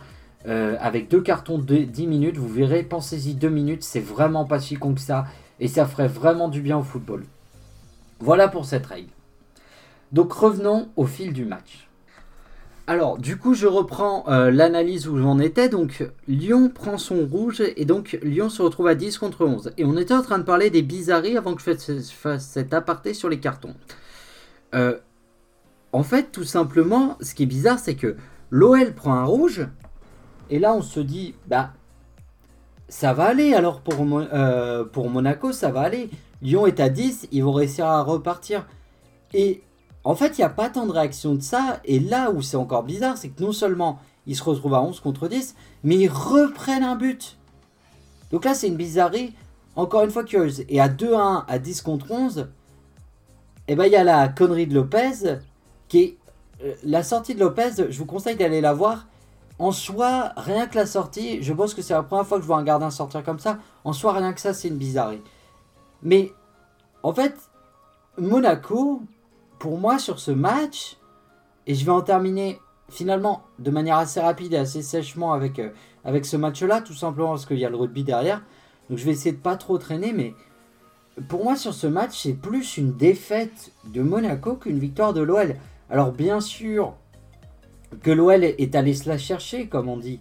euh, avec deux cartons de 10 minutes, vous verrez, pensez-y deux minutes, c'est vraiment pas si con que ça, et ça ferait vraiment du bien au football. Voilà pour cette règle. Donc revenons au fil du match. Alors, du coup, je reprends euh, l'analyse où j'en étais. Donc, Lyon prend son rouge et donc Lyon se retrouve à 10 contre 11. Et on était en train de parler des bizarreries avant que je fasse cet aparté sur les cartons. Euh, en fait, tout simplement, ce qui est bizarre, c'est que l'OL prend un rouge. Et là, on se dit, bah, ça va aller. Alors, pour, euh, pour Monaco, ça va aller. Lyon est à 10, ils vont réussir à repartir. Et en fait, il n'y a pas tant de réaction de ça. Et là où c'est encore bizarre, c'est que non seulement ils se retrouvent à 11 contre 10, mais ils reprennent un but. Donc là, c'est une bizarrerie, encore une fois curieuse. Et à 2-1, à 10 contre 11, eh ben, il y a la connerie de Lopez, qui est... Euh, la sortie de Lopez, je vous conseille d'aller la voir. En soi, rien que la sortie, je pense que c'est la première fois que je vois un gardien sortir comme ça. En soi, rien que ça, c'est une bizarrerie. Mais, en fait, Monaco, pour moi, sur ce match, et je vais en terminer finalement de manière assez rapide et assez sèchement avec, euh, avec ce match-là, tout simplement parce qu'il y a le rugby derrière. Donc je vais essayer de pas trop traîner, mais pour moi sur ce match, c'est plus une défaite de Monaco qu'une victoire de l'OL. Alors bien sûr que l'OL est allé se la chercher, comme on dit.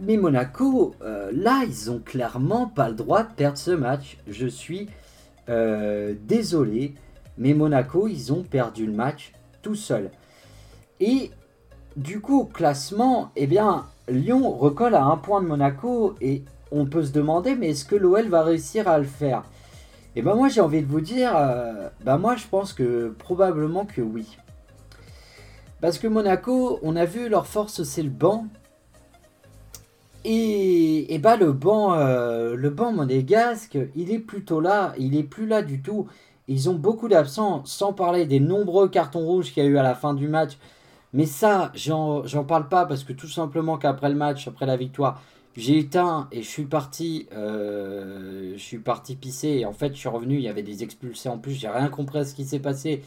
Mais Monaco, euh, là, ils ont clairement pas le droit de perdre ce match. Je suis désolé, mais Monaco, ils ont perdu le match tout seul. Et du coup, classement, eh bien, Lyon recolle à un point de Monaco et on peut se demander, mais est-ce que l'OL va réussir à le faire? Et eh ben moi, j'ai envie de vous dire, euh, ben moi, je pense que probablement que oui. Parce que Monaco, on a vu leur force, c'est le banc. Et, et bah le banc, euh, le banc monégasque, il est plutôt là, il est plus là du tout. Ils ont beaucoup d'absents, sans parler des nombreux cartons rouges qu'il y a eu à la fin du match. Mais ça, j'en parle pas parce que tout simplement qu'après le match, après la victoire, j'ai éteint et je suis parti, euh, je suis parti pisser. Et en fait, je suis revenu, il y avait des expulsés en plus, j'ai rien compris à ce qui s'est passé.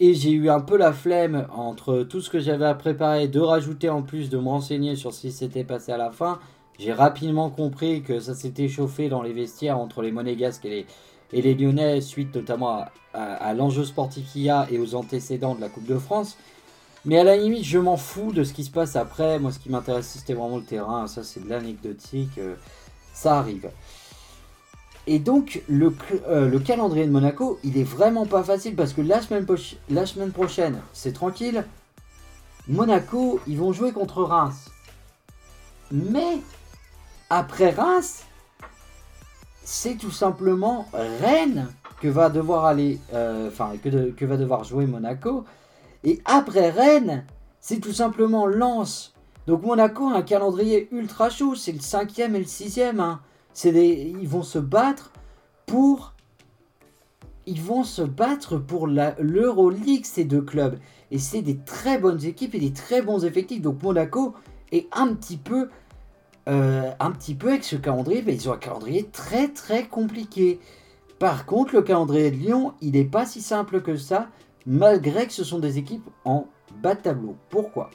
Et j'ai eu un peu la flemme entre tout ce que j'avais à préparer, de rajouter en plus, de me renseigner sur ce qui s'était passé à la fin. J'ai rapidement compris que ça s'était chauffé dans les vestiaires entre les Monégasques et les, et les Lyonnais, suite notamment à, l'enjeu sportif qu'il y a et aux antécédents de la Coupe de France. Mais à la limite, je m'en fous de ce qui se passe après. Moi, ce qui m'intéresse, c'était vraiment le terrain. Ça, c'est de l'anecdotique. Euh, ça arrive. Et donc, le, euh, le, calendrier de Monaco, il est vraiment pas facile parce que la semaine prochaine, c'est tranquille. Monaco, ils vont jouer contre Reims. Mais, après Reims, c'est tout simplement Rennes que va devoir aller, euh, que, va devoir jouer Monaco. Et après Rennes, c'est tout simplement Lens. Donc Monaco a un calendrier ultra chaud, c'est le cinquième et le sixième. Hein. C'est ils vont se battre pour, ils vont se battre pour l'Euroleague ces deux clubs. Et c'est des très bonnes équipes et des très bons effectifs. Donc Monaco est un petit peu euh, un petit peu avec ce calendrier, mais ils ont un calendrier très très compliqué. Par contre, le calendrier de Lyon, il n'est pas si simple que ça, malgré que ce sont des équipes en bas de tableau. Pourquoi?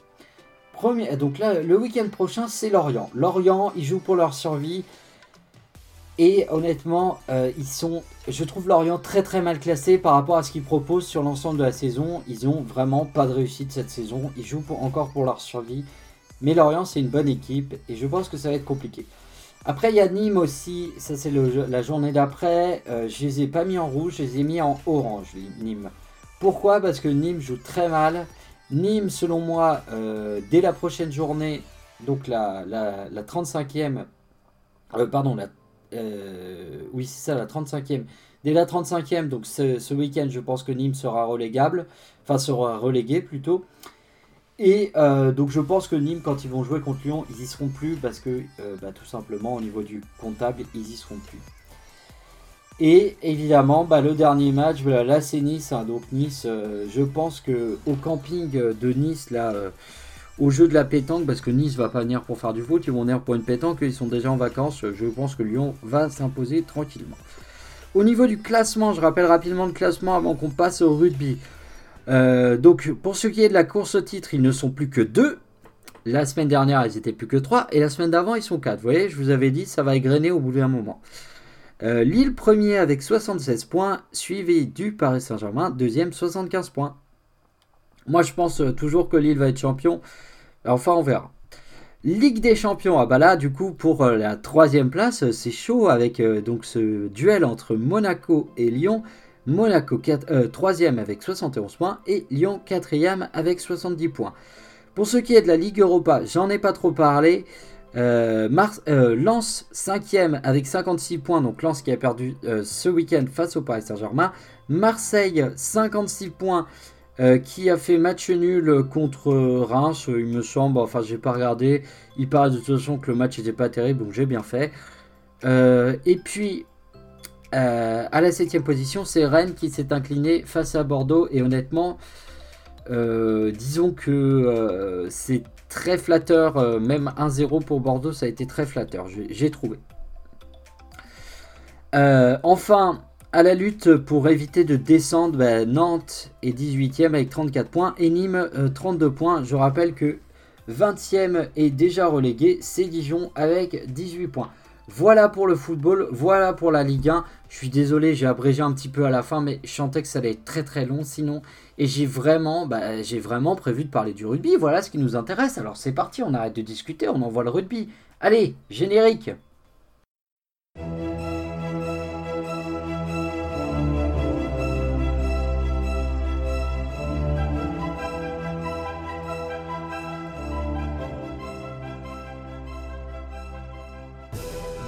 Premier, Donc là, le week-end prochain, c'est Lorient. Lorient, ils jouent pour leur survie. Et honnêtement, euh, ils sont, je trouve Lorient très très mal classé par rapport à ce qu'ils proposent sur l'ensemble de la saison. Ils ont vraiment pas de réussite cette saison. Ils jouent encore pour leur survie. Mais Lorient, c'est une bonne équipe et je pense que ça va être compliqué. Après, il y a Nîmes aussi. Ça, c'est la journée d'après. Euh, je les ai pas mis en rouge, je les ai mis en orange, Nîmes. Pourquoi? Parce que Nîmes joue très mal. Nîmes, selon moi, euh, dès la prochaine journée, donc la, la, 35e, euh, pardon, la, oui, c'est ça, la 35e. Dès la 35e, donc ce, ce week-end, je pense que Nîmes sera relégable, enfin sera relégué plutôt. Et euh, donc je pense que Nîmes, quand ils vont jouer contre Lyon, ils y seront plus parce que euh, bah, tout simplement au niveau du comptable, ils y seront plus. Et évidemment, bah, le dernier match, là c'est Nice. Hein. donc Nice, euh, je pense que au camping de Nice, là, au jeu de la pétanque, parce que Nice va pas venir pour faire du foot, ils vont venir pour une pétanque, ils sont déjà en vacances. Je pense que Lyon va s'imposer tranquillement. Au niveau du classement, je rappelle rapidement le classement avant qu'on passe au rugby. Euh, donc pour ce qui est de la course au titre, ils ne sont plus que deux. La semaine dernière, ils étaient plus que trois. Et la semaine d'avant, ils sont quatre. Vous voyez, je vous avais dit, ça va égrener au bout d'un moment. Euh, Lille premier avec 76 points, suivi du Paris Saint-Germain, deuxième 75 points. Moi, je pense euh, toujours que Lille va être champion. Enfin, on verra. Ligue des champions, ah bah là, du coup, pour la troisième place, c'est chaud avec donc ce duel entre Monaco et Lyon. Monaco 3e euh, avec 71 points et Lyon 4e avec 70 points. Pour ce qui est de la Ligue Europa, j'en ai pas trop parlé. Euh, euh Lens 5e avec 56 points, donc Lens qui a perdu euh, ce week-end face au Paris Saint-Germain. Marseille 56 points qui a fait match nul contre Reims, il me semble, enfin j'ai pas regardé, il paraît de toute façon que le match n'était pas terrible, donc j'ai bien fait. et puis euh, à la 7 position, c'est Rennes qui s'est incliné face à Bordeaux. Et honnêtement, euh, disons que euh, c'est très flatteur. même 1-0 pour Bordeaux, ça a été très flatteur. J'ai trouvé. enfin, à la lutte pour éviter de descendre, ben, Nantes est 18e avec 34 points. Et Nîmes, 32 points. Je rappelle que 20e est déjà relégué. C'est Dijon avec 18 points. Voilà pour le football, voilà pour la Ligue 1. Je suis désolé, j'ai abrégé un petit peu à la fin, mais je sentais que ça allait être très très long sinon. Et j'ai vraiment, bah, j'ai vraiment prévu de parler du rugby. Voilà ce qui nous intéresse. Alors c'est parti, on arrête de discuter, on envoie le rugby. Allez, générique.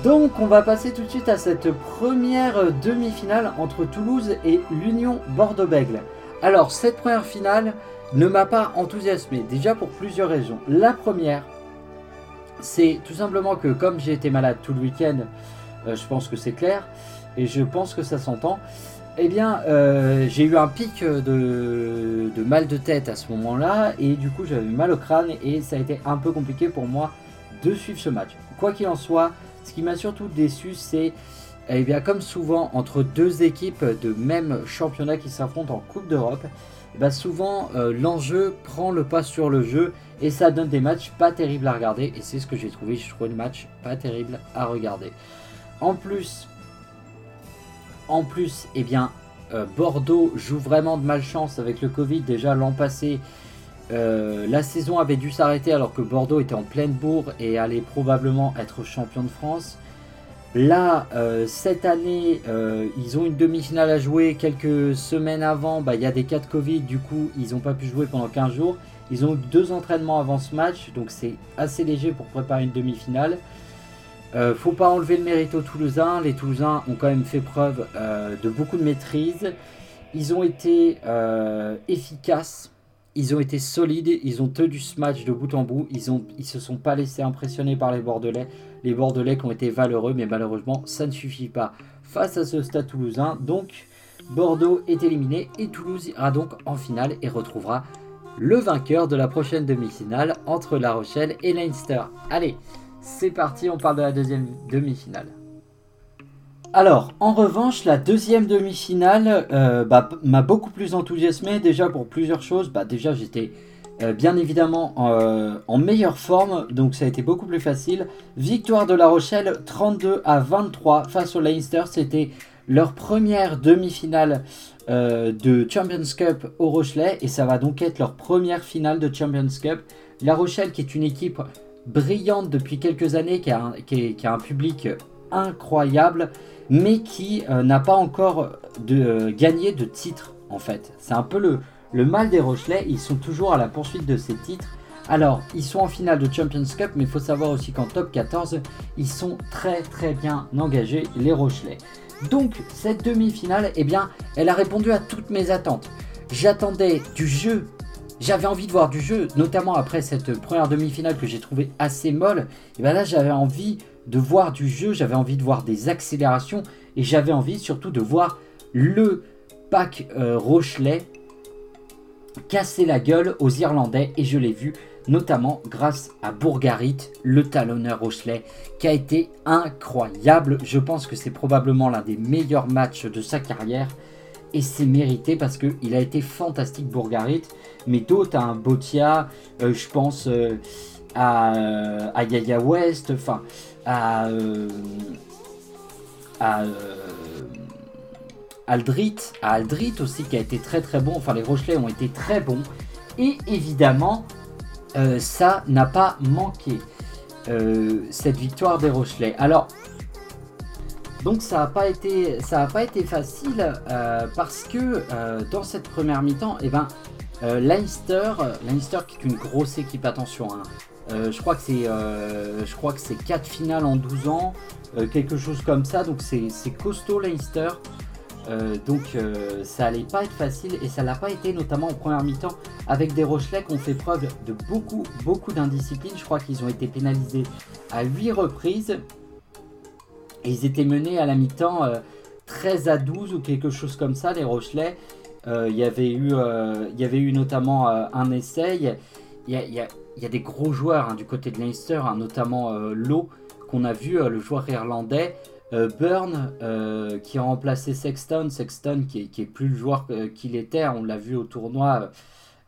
Donc on va passer tout de suite à cette première demi-finale entre Toulouse et l'Union Bordeaux-Bègles. Alors cette première finale ne m'a pas enthousiasmé, déjà pour plusieurs raisons. La première, c'est tout simplement que comme j'ai été malade tout le week-end, euh, je pense que c'est clair, et je pense que ça s'entend, eh bien euh, j'ai eu un pic de, de, mal de tête à ce moment-là, et du coup j'avais mal au crâne, et ça a été un peu compliqué pour moi de suivre ce match. Quoi qu'il en soit, ce qui m'a surtout déçu, c'est eh bien, comme souvent entre deux équipes de même championnat qui s'affrontent en Coupe d'Europe, eh souvent euh, l'enjeu prend le pas sur le jeu et ça donne des matchs pas terribles à regarder. Et c'est ce que j'ai trouvé. Je trouve le match pas terrible à regarder. En plus, en plus, eh bien, euh, Bordeaux joue vraiment de malchance avec le Covid. Déjà l'an passé, euh, la saison avait dû s'arrêter alors que Bordeaux était en pleine bourre et allait probablement être champion de France. Là, euh, cette année, euh, ils ont une demi-finale à jouer. Quelques semaines avant, bah, il y a des cas de Covid, du coup, ils n'ont pas pu jouer pendant 15 jours. Ils ont eu deux entraînements avant ce match, donc c'est assez léger pour préparer une demi-finale. Faut pas enlever le mérite aux Toulousains. Les Toulousains ont quand même fait preuve de beaucoup de maîtrise. Ils ont été efficaces ils ont été solides, ils ont tenu ce match de bout en bout, ils ont, ils se sont pas laissés impressionner par les Bordelais, les Bordelais qui ont été valeureux, mais malheureusement ça ne suffit pas face à ce Stade Toulousain. Donc Bordeaux est éliminé et Toulouse ira donc en finale et retrouvera le vainqueur de la prochaine demi-finale entre La Rochelle et Leinster. Allez, c'est parti, on parle de la deuxième demi-finale. Alors, en revanche, la deuxième demi-finale euh, bah, m'a beaucoup plus enthousiasmé déjà pour plusieurs choses. Bah, déjà, j'étais euh, bien évidemment euh, en meilleure forme, donc ça a été beaucoup plus facile. Victoire de La Rochelle, 32 à 23 face au Leinster. C'était leur première demi-finale de Champions Cup au Rochelet et ça va donc être leur première finale de Champions Cup. La Rochelle, qui est une équipe brillante depuis quelques années, qui a qui a un public incroyable mais qui euh, n'a pas encore de, euh, gagné de titre en fait. C'est un peu le, le mal des Rochelais, ils sont toujours à la poursuite de ces titres. Alors, ils sont en finale de Champions Cup, mais il faut savoir aussi qu'en top 14, ils sont très très bien engagés, les Rochelais. Donc, cette demi-finale, eh bien, elle a répondu à toutes mes attentes. J'attendais du jeu, j'avais envie de voir du jeu, notamment après cette première demi-finale que j'ai trouvé assez molle. Et bien là, j'avais envie de voir du jeu, j'avais envie de voir des accélérations et j'avais envie surtout de voir le pack euh, Rochelet casser la gueule aux Irlandais et je l'ai vu notamment grâce à Bourgarit, le talonneur Rochelet, qui a été incroyable. Je pense que c'est probablement l'un des meilleurs matchs de sa carrière et c'est mérité parce qu'il a été fantastique Bourgarit, mais d'autres, un Botia, euh, je pense euh, à, à Yaya West, enfin à, euh, euh, Aldrit, à Aldrit aussi qui a été très très bon. Enfin, les Rochelais ont été très bons. Et évidemment, euh, ça n'a pas manqué cette victoire des Rochelais. Alors, donc ça n'a pas été ça a pas été facile parce que dans cette première mi-temps, et eh ben Leinster, Leinster qui est une grosse équipe, attention, hein, je crois que c'est euh, je crois que c'est 4 finales en 12 ans, euh, quelque chose comme ça. Donc c'est costaud Leinster. donc ça allait pas être facile et ça l'a pas été notamment en première mi-temps avec des Rochelais qui ont fait preuve de beaucoup beaucoup d'indiscipline. Je crois qu'ils ont été pénalisés à 8 reprises et ils étaient menés à la mi-temps 13 à 12 ou quelque chose comme ça les Rochelais. Il y avait eu il y avait eu notamment un essai. Il y a, y a des gros joueurs hein, du côté de Leinster, hein, notamment euh, Lowe, qu'on a vu, euh, le joueur irlandais. Euh, Burn, qui a remplacé Sexton. Sexton, qui est, plus le joueur qu'il était, on l'a vu au tournoi,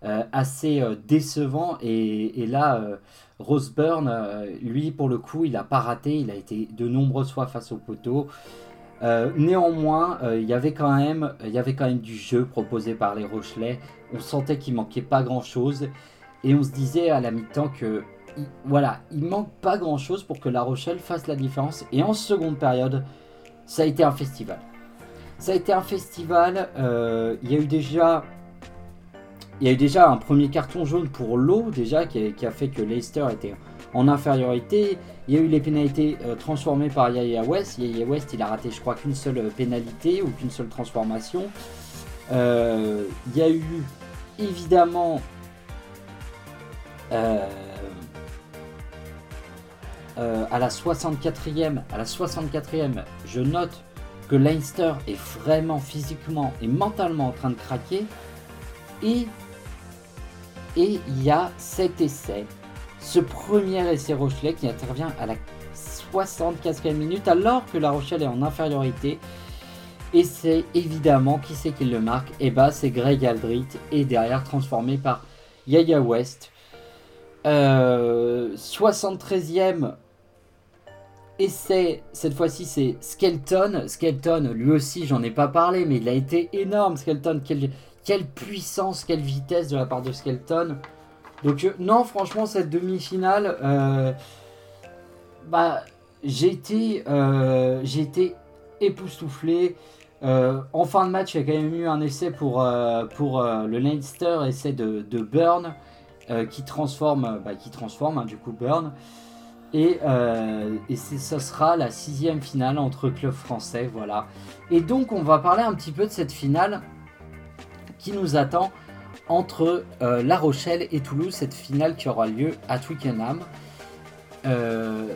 assez décevant. Et, là, Rose Burn, lui, pour le coup, il n'a pas raté. Il a été de nombreuses fois face au poteau. néanmoins, il y avait quand même, il du jeu proposé par les Rochelais. On sentait qu'il manquait pas grand chose. Et on se disait à la mi-temps que voilà, il manque pas grand chose pour que La Rochelle fasse la différence. Et en seconde période, ça a été un festival. Ça a été un festival. Euh, il y a eu déjà, il y a eu déjà un premier carton jaune pour l'eau déjà qui a, fait que Leicester était en infériorité. Il y a eu les pénalités transformées par Yaya West. Yaya West, il a raté, je crois, qu'une seule pénalité ou qu'une seule transformation. il y a eu évidemment à la 64e, à la 64e, je note que Leinster est vraiment physiquement et mentalement en train de craquer. Et et il y a cet essai, ce premier essai Rochelet qui intervient à la 64e minute alors que La Rochelle est en infériorité. Et c'est évidemment qui c'est qui le marque? Et eh bah ben, c'est Greg Aldrit et derrière transformé par Yaya West. 73e euh, essai, cette fois-ci c'est Skelton. Skelton, lui aussi j'en ai pas parlé, mais il a été énorme. Skelton, quel, quelle puissance, quelle vitesse de la part de Skelton. Donc euh, non, franchement, cette demi-finale, euh, bah, j'ai été, époustouflé. en fin de match, il y a quand même eu un essai pour, pour le Leinster, essai de, de Burn, qui transforme, bah, qui transforme hein, du coup Burn. Et, et ce sera la sixième finale entre clubs français, voilà. Et donc on va parler un petit peu de cette finale qui nous attend entre euh, La Rochelle et Toulouse, cette finale qui aura lieu à Twickenham. Euh,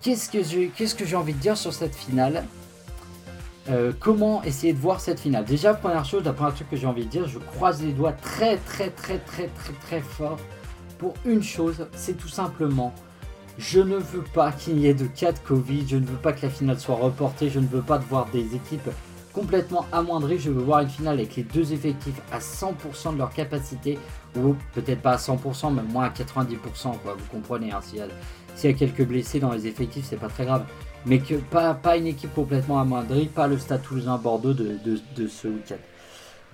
qu'est-ce que j'ai envie de dire sur cette finale? Euh, Comment essayer de voir cette finale? Déjà, première chose, la première truc que j'ai envie de dire, je croise les doigts très très très très très très fort pour une chose, c'est tout simplement je ne veux pas qu'il y ait de cas de Covid, je ne veux pas que la finale soit reportée, je ne veux pas de voir des équipes complètement amoindri. Je veux voir une finale avec les deux effectifs à 100% de leur capacité, ou peut-être pas à 100%, mais moins à 90%. Quoi, vous comprenez, hein, s'il y, a quelques blessés dans les effectifs, c'est pas très grave. Mais que pas, pas une équipe complètement amoindrie, pas le Stade Toulousain-Bordeaux de, de ce week-end.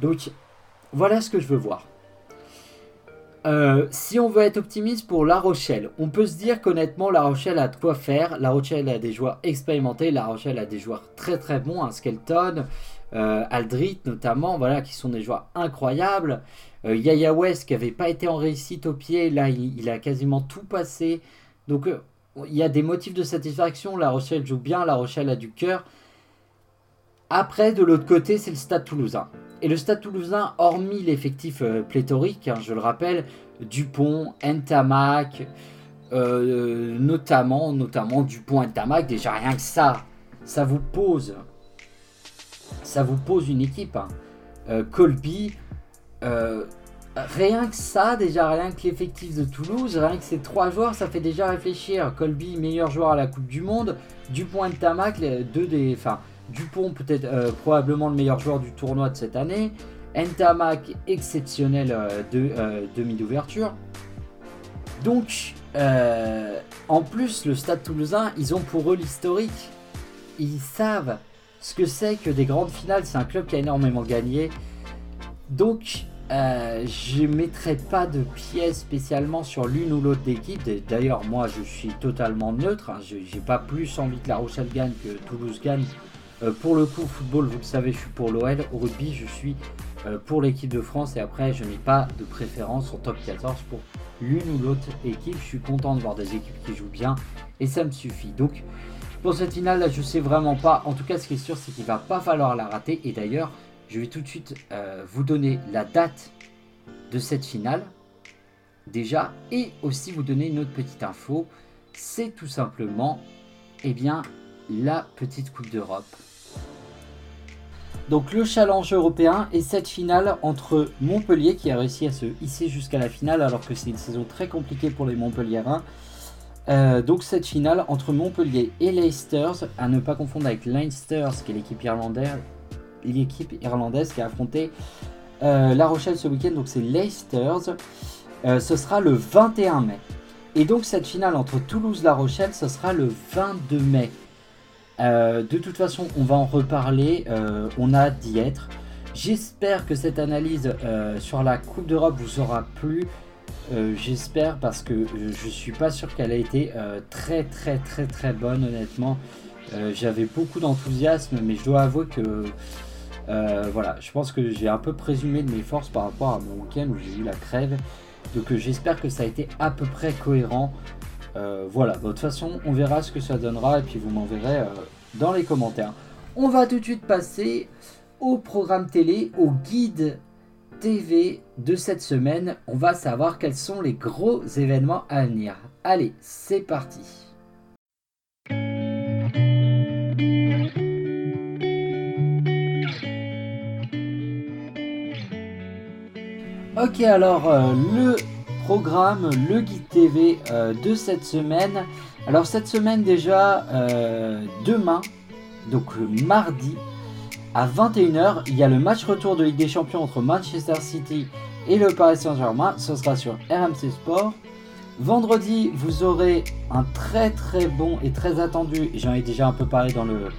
Donc voilà ce que je veux voir. Euh, si on veut être optimiste pour La Rochelle, on peut se dire qu'honnêtement, La Rochelle a de quoi faire. La Rochelle a des joueurs expérimentés. La Rochelle a des joueurs très très bons. un hein, Skelton, euh, Aldrit notamment, voilà, qui sont des joueurs incroyables. Euh, Yaya West qui n'avait pas été en réussite au pied, là il, a quasiment tout passé. Donc il y a des motifs de satisfaction. La Rochelle joue bien, La Rochelle a du cœur. Après, de l'autre côté, c'est le Stade Toulousain. Et le Stade toulousain, hormis l'effectif euh, pléthorique, hein, je le rappelle, Dupont, Ntamak, euh, notamment, notamment Dupont, Ntamak, déjà rien que ça, ça vous pose, ça vous pose une équipe. Hein. Euh, Colby, rien que ça, déjà rien que l'effectif de Toulouse, rien que ces trois joueurs, ça fait déjà réfléchir. Colby, meilleur joueur à la Coupe du Monde, Dupont, Ntamak, les deux des, enfin Dupont, peut-être euh, probablement le meilleur joueur du tournoi de cette année. Ntamak, exceptionnel euh, euh, demi d'ouverture. Donc, en plus, le Stade toulousain, ils ont pour eux l'historique. Ils savent ce que c'est que des grandes finales. C'est un club qui a énormément gagné. Donc, je ne mettrai pas de pièce spécialement sur l'une ou l'autre équipe. D'ailleurs, moi, je suis totalement neutre. Hein. Je n'ai pas plus envie que La Rochelle gagne que Toulouse gagne. Euh, pour le coup, football, vous le savez, je suis pour l'OL. Au rugby, je suis euh, pour l'équipe de France. Et après, je n'ai pas de préférence en top 14 pour l'une ou l'autre équipe. Je suis content de voir des équipes qui jouent bien. Et ça me suffit. Donc, pour cette finale, là, je sais vraiment pas. En tout cas, ce qui est sûr, c'est qu'il va pas falloir la rater. Et d'ailleurs, je vais tout de suite euh, vous donner la date de cette finale. Déjà. Et aussi vous donner une autre petite info. C'est tout simplement, eh bien, la petite Coupe d'Europe donc le challenge européen et cette finale entre Montpellier qui a réussi à se hisser jusqu'à la finale alors que c'est une saison très compliquée pour les Montpelliérains. Euh, donc cette finale entre Montpellier et Leicester, à ne pas confondre avec Leinster, qui est l'équipe irlandaise, l'équipe irlandaise qui a affronté euh, La Rochelle ce week-end, donc c'est Leicester. Euh, ce sera le 21 mai. Et donc cette finale entre Toulouse-La Rochelle, ce sera le 22 mai. Euh, de toute façon, on va en reparler. On a d'y être. J'espère que cette analyse sur la Coupe d'Europe vous aura plu. J'espère parce que je suis pas sûr qu'elle a été très très très très bonne honnêtement. J'avais beaucoup d'enthousiasme, mais je dois avouer que voilà, je pense que j'ai un peu présumé de mes forces par rapport à mon week-end où j'ai eu la crève. Donc j'espère que ça a été à peu près cohérent. voilà, de toute façon, on verra ce que ça donnera et puis vous m'enverrez dans les commentaires. On va tout de suite passer au programme télé, au guide TV de cette semaine. On va savoir quels sont les gros événements à venir. Allez, c'est parti. Ok, alors euh, le programme, le guide TV euh, de cette semaine. Alors cette semaine déjà, euh, demain, donc mardi, à 21h, il y a le match retour de Ligue des Champions entre Manchester City et le Paris Saint-Germain. Ce sera sur RMC Sport. Vendredi, vous aurez un très très bon et très attendu, j'en ai déjà un peu parlé dans, le,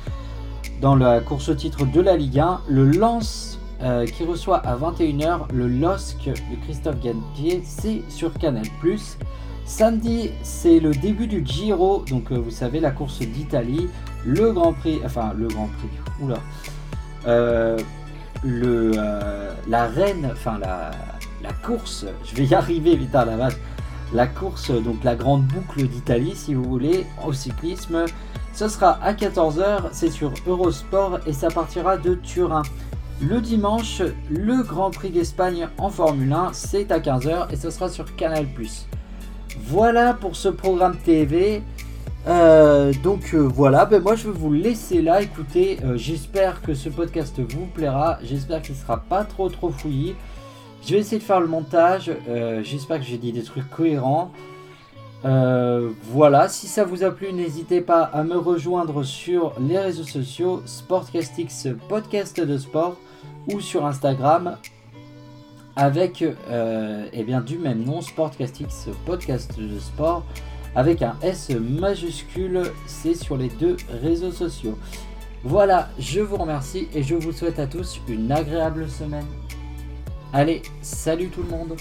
dans la course au titre de la Ligue 1, le Lance euh, qui reçoit à 21h le LOSC de Christophe Gantier, c'est sur Canal+. Samedi, c'est le début du Giro, donc euh, vous savez la course d'Italie, le Grand Prix, enfin le Grand Prix, oula, euh, le, la reine, enfin la, la, course, je vais y arriver à la vache, la course, donc la grande boucle d'Italie si vous voulez, au cyclisme. Ce sera à 14h, c'est sur Eurosport et ça partira de Turin. Le dimanche, le Grand Prix d'Espagne en Formule 1, c'est à 15h et ce sera sur Canal+. Voilà pour ce programme TV. Euh, donc euh, voilà, ben moi je vais vous laisser là. Écoutez, euh, j'espère que ce podcast vous plaira. J'espère qu'il sera pas trop trop fouillis. Je vais essayer de faire le montage. j'espère que j'ai dit des trucs cohérents. Voilà, si ça vous a plu, n'hésitez pas à me rejoindre sur les réseaux sociaux Sportcastix podcast de sport ou sur Instagram avec eh bien, du même nom Sportcastix podcast de sport avec un S majuscule, c'est sur les deux réseaux sociaux. Voilà, je vous remercie et je vous souhaite à tous une agréable semaine. Allez, salut tout le monde